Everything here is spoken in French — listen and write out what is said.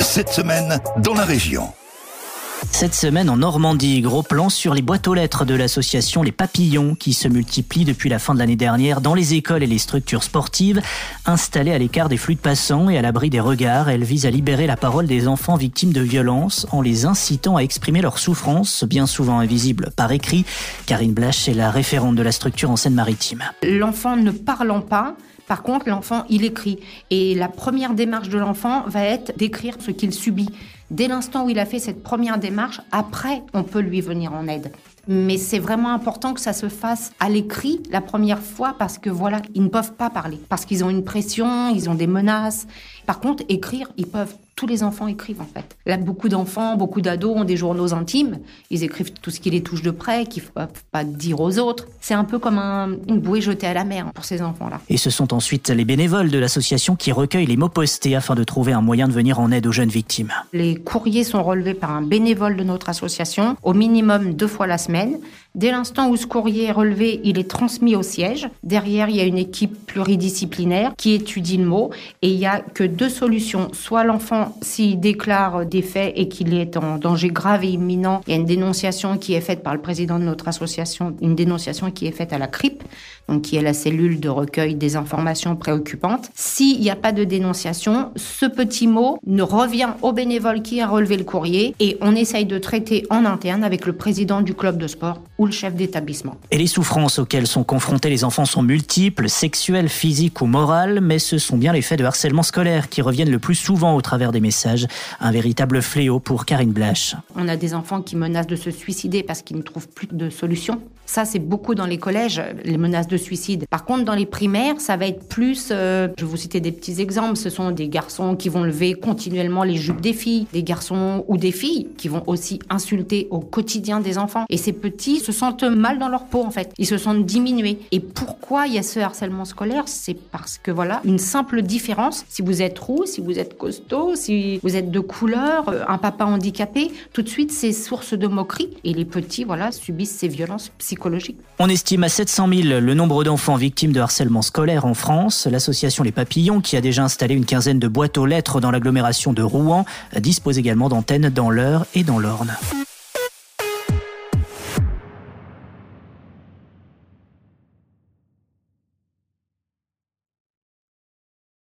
Cette semaine, dans la région. Cette semaine en Normandie, gros plan sur les boîtes aux lettres de l'association Les Papillons qui se multiplient depuis la fin de l'année dernière dans les écoles et les structures sportives. Installées à l'écart des flux de passants et à l'abri des regards, elle vise à libérer la parole des enfants victimes de violences en les incitant à exprimer leurs souffrances, bien souvent invisibles par écrit. Karine Blache est la référente de la structure en Seine-Maritime. L'enfant ne parlant pas, par contre, l'enfant, il écrit. Et la première démarche de l'enfant va être d'écrire ce qu'il subit. Dès l'instant où il a fait cette première démarche, après, on peut lui venir en aide. Mais c'est vraiment important que ça se fasse à l'écrit la première fois parce que voilà, ils ne peuvent pas parler. Parce qu'ils ont une pression, ils ont des menaces. Par contre, écrire, ils peuvent tous les enfants écrivent en fait. Là, beaucoup d'enfants, beaucoup d'ados ont des journaux intimes. Ils écrivent tout ce qui les touche de près, qu'ils ne peuvent pas dire aux autres. C'est un peu comme une bouée jetée à la mer pour ces enfants-là. Et ce sont ensuite les bénévoles de l'association qui recueillent les mots postés afin de trouver un moyen de venir en aide aux jeunes victimes. Les courriers sont relevés par un bénévole de notre association, au minimum deux fois la semaine. Dès l'instant où ce courrier est relevé, il est transmis au siège. Derrière, il y a une équipe pluridisciplinaire qui étudie le mot et il n'y a que deux solutions. Soit l'enfant, s'il déclare des faits et qu'il est en danger grave et imminent, il y a une dénonciation qui est faite par le président de notre association, une dénonciation qui est faite à la CRIP, donc qui est la cellule de recueil des informations préoccupantes. S'il n'y a pas de dénonciation, ce petit mot ne revient au bénévole qui a relevé le courrier et on essaye de traiter en interne avec le président du club de sport le chef d'établissement. Et les souffrances auxquelles sont confrontés les enfants sont multiples, sexuelles, physiques ou morales, mais ce sont bien les faits de harcèlement scolaire qui reviennent le plus souvent au travers des messages. Un véritable fléau pour Karine Blache. On a des enfants qui menacent de se suicider parce qu'ils ne trouvent plus de solution. Ça, c'est beaucoup dans les collèges, les menaces de suicide. Par contre, dans les primaires, ça va être plus, euh, je vais vous citer des petits exemples, ce sont des garçons qui vont lever continuellement les jupes des filles, des garçons ou des filles qui vont aussi insulter au quotidien des enfants. Et ces petits se sentent mal dans leur peau, en fait. Ils se sentent diminués. Et pourquoi il y a ce harcèlement scolaire? C'est parce que, voilà, une simple différence, si vous êtes roux, si vous êtes costaud, si vous êtes de couleur, euh, un papa handicapé, tout de suite, c'est source de moquerie. Et les petits, voilà, subissent ces violences psychologiques on estime à 700 000 le nombre d'enfants victimes de harcèlement scolaire en France. L'association Les Papillons, qui a déjà installé une quinzaine de boîtes aux lettres dans l'agglomération de Rouen, dispose également d'antennes dans l'Eure et dans l'Orne.